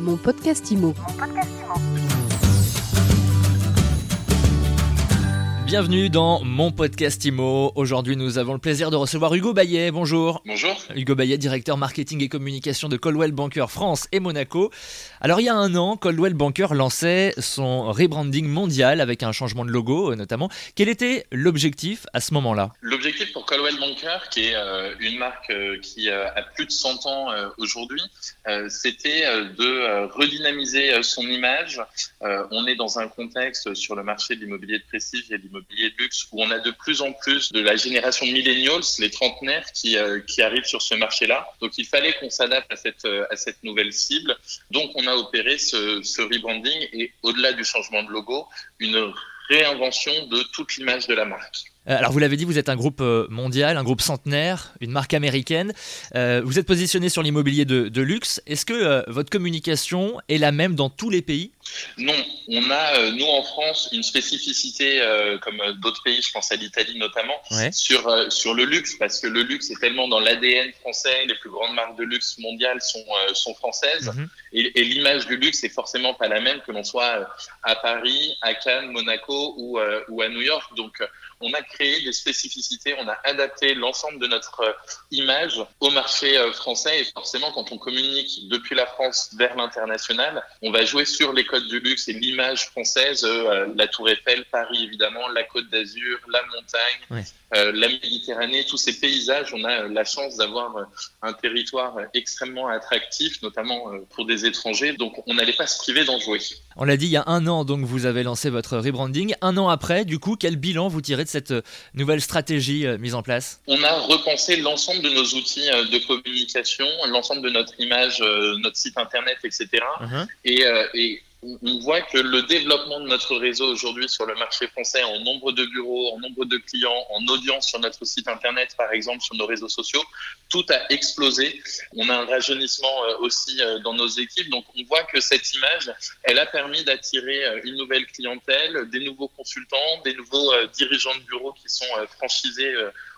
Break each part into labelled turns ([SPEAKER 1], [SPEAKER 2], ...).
[SPEAKER 1] Mon podcast IMO.
[SPEAKER 2] Bienvenue dans mon podcast IMO. Aujourd'hui, nous avons le plaisir de recevoir Hugo Bayet. Bonjour.
[SPEAKER 3] Bonjour.
[SPEAKER 2] Hugo Bayet, directeur marketing et communication de Coldwell Banker France et Monaco. Alors, il y a un an, Coldwell Banker lançait son rebranding mondial avec un changement de logo euh, notamment. Quel était l'objectif à ce moment-là?
[SPEAKER 3] L'objectif pour Coldwell Banker, qui est euh, une marque euh, qui a plus de 100 ans aujourd'hui, c'était de redynamiser son image. on est dans un contexte sur le marché de l'immobilier de prestige et de l'immobilier de luxe où on a de plus en plus de la génération millennials, les trentenaires, qui, euh, qui arrivent sur ce marché-là. Donc il fallait qu'on s'adapte à cette, euh, à cette nouvelle cible. Donc on a opéré ce, ce rebranding et au-delà du changement de logo, une réinvention de toute l'image de la marque.
[SPEAKER 2] Euh, alors vous l'avez dit, vous êtes un groupe mondial, un groupe centenaire, une marque américaine. vous êtes positionné sur l'immobilier de, de, luxe. Est-ce que votre communication est la même dans tous les pays?
[SPEAKER 3] Non, on a, euh, nous en France, une spécificité, euh, comme d'autres pays, je pense à l'Italie notamment, sur, euh, sur le luxe, parce que le luxe est tellement dans l'ADN français, les plus grandes marques de luxe mondiales sont, sont françaises, mhm. et, l'image du luxe est forcément pas la même que l'on soit à Paris, à Cannes, Monaco ou, ou à New York. Donc, on a créé des spécificités, on a adapté l'ensemble de notre image au marché français, et forcément, quand on communique depuis la France vers l'international, on va jouer sur les codes du luxe et l'image française, euh, la Tour Eiffel, Paris évidemment, la Côte d'Azur, la montagne, euh, la Méditerranée, tous ces paysages, on a la chance d'avoir euh, un territoire extrêmement attractif, notamment pour des étrangers, donc on n'allait pas se priver d'en jouer.
[SPEAKER 2] On l'a dit il y a un an, donc vous avez lancé votre rebranding. Un an après, du coup, quel bilan vous tirez de cette nouvelle stratégie mise en place?
[SPEAKER 3] On a repensé l'ensemble de nos outils de communication, l'ensemble de notre image, notre site internet, etc. et, et on voit que le développement de notre réseau aujourd'hui sur le marché français en nombre de bureaux, en nombre de clients, en audience sur notre site internet, par exemple, sur nos réseaux sociaux, tout a explosé. On a un rajeunissement euh, aussi euh, dans nos équipes. Donc, on voit que cette image, elle a permis d'attirer euh, une nouvelle clientèle, des nouveaux consultants, des nouveaux dirigeants de bureaux qui sont franchisés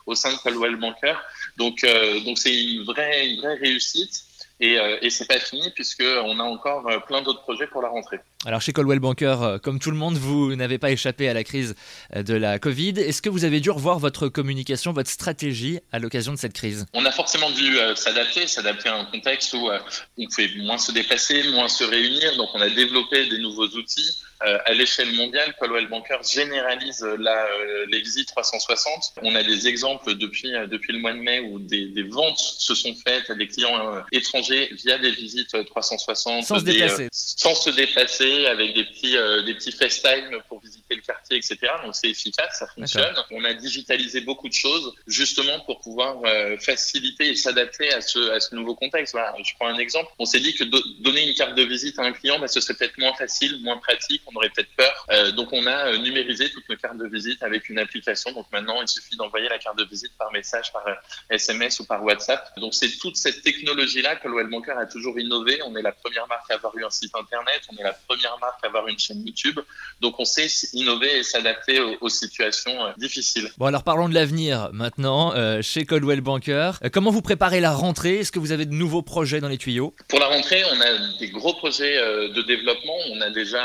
[SPEAKER 3] au sein de Coldwell Banker. Donc, donc c'est une vraie, une vraie réussite. Et, euh, et c'est pas fini puisqu'on a encore euh, plein d'autres projets pour la rentrée.
[SPEAKER 2] Alors chez Coldwell Banker, euh, comme tout le monde, vous n'avez pas échappé à la crise de la Covid. Est-ce que vous avez dû revoir votre communication, votre stratégie à l'occasion de cette crise?
[SPEAKER 3] On a forcément dû s'adapter, s'adapter à un contexte où on pouvait moins se déplacer, moins se réunir. Donc on a développé des nouveaux outils. Euh, à l'échelle mondiale, Coldwell Banker généralise la, euh, les visites 360. On a des exemples depuis, euh, depuis le mois de mai où des, des ventes se sont faites à des clients étrangers via des visites 360.
[SPEAKER 2] Sans se déplacer.
[SPEAKER 3] sans se déplacer, avec des petits, des petits FaceTime pour visiter etc. Donc c'est efficace, ça fonctionne. On a digitalisé beaucoup de choses justement pour pouvoir faciliter et s'adapter à ce, à ce nouveau contexte. Voilà, je prends un exemple. On s'est dit que donner une carte de visite à un client, bah, ce serait peut-être moins facile, moins pratique on aurait peut-être peur. Euh, donc on a euh, numérisé toutes nos cartes de visite avec une application. Donc maintenant, il suffit d'envoyer la carte de visite par message, par SMS euh, ou par WhatsApp. Donc c'est toute cette technologie-là que l'OL Banker a toujours innové. On est la première marque à avoir eu un site internet, on est la première marque à avoir une chaîne YouTube. Donc on sait innover et s'adapter aux, situations difficiles.
[SPEAKER 2] Bon alors parlons de l'avenir maintenant chez Coldwell Banker. comment vous préparez la rentrée? Est-ce que vous avez de nouveaux projets dans les tuyaux?
[SPEAKER 3] Pour la rentrée, on a des gros projets de développement. On a déjà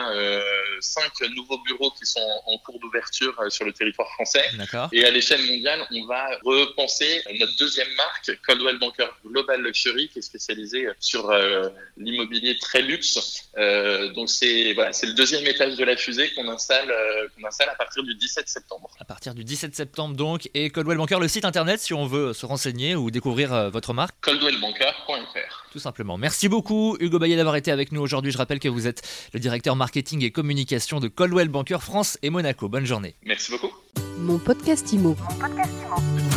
[SPEAKER 3] cinq nouveaux bureaux qui sont en cours d'ouverture euh, sur le territoire français. Et à l'échelle mondiale, on va repenser notre deuxième marque, Coldwell Banker Global Luxury, qui est spécialisée sur euh, l'immobilier très luxe. Euh, donc c'est voilà, c'est le deuxième étage de la fusée qu'on installe, qu'on installe à partir du 17 septembre.
[SPEAKER 2] À partir du 17 septembre donc, et Coldwell Banker, le site internet si on veut se renseigner ou découvrir votre marque
[SPEAKER 3] coldwellbanker.fr.
[SPEAKER 2] Tout simplement. Merci beaucoup Hugo Bayet d'avoir été avec nous aujourd'hui. Je rappelle que vous êtes le directeur marketing et communication de Coldwell Banker France et Monaco. Bonne journée.
[SPEAKER 3] Merci beaucoup.
[SPEAKER 1] Mon podcast Imo. Mon podcast Imo.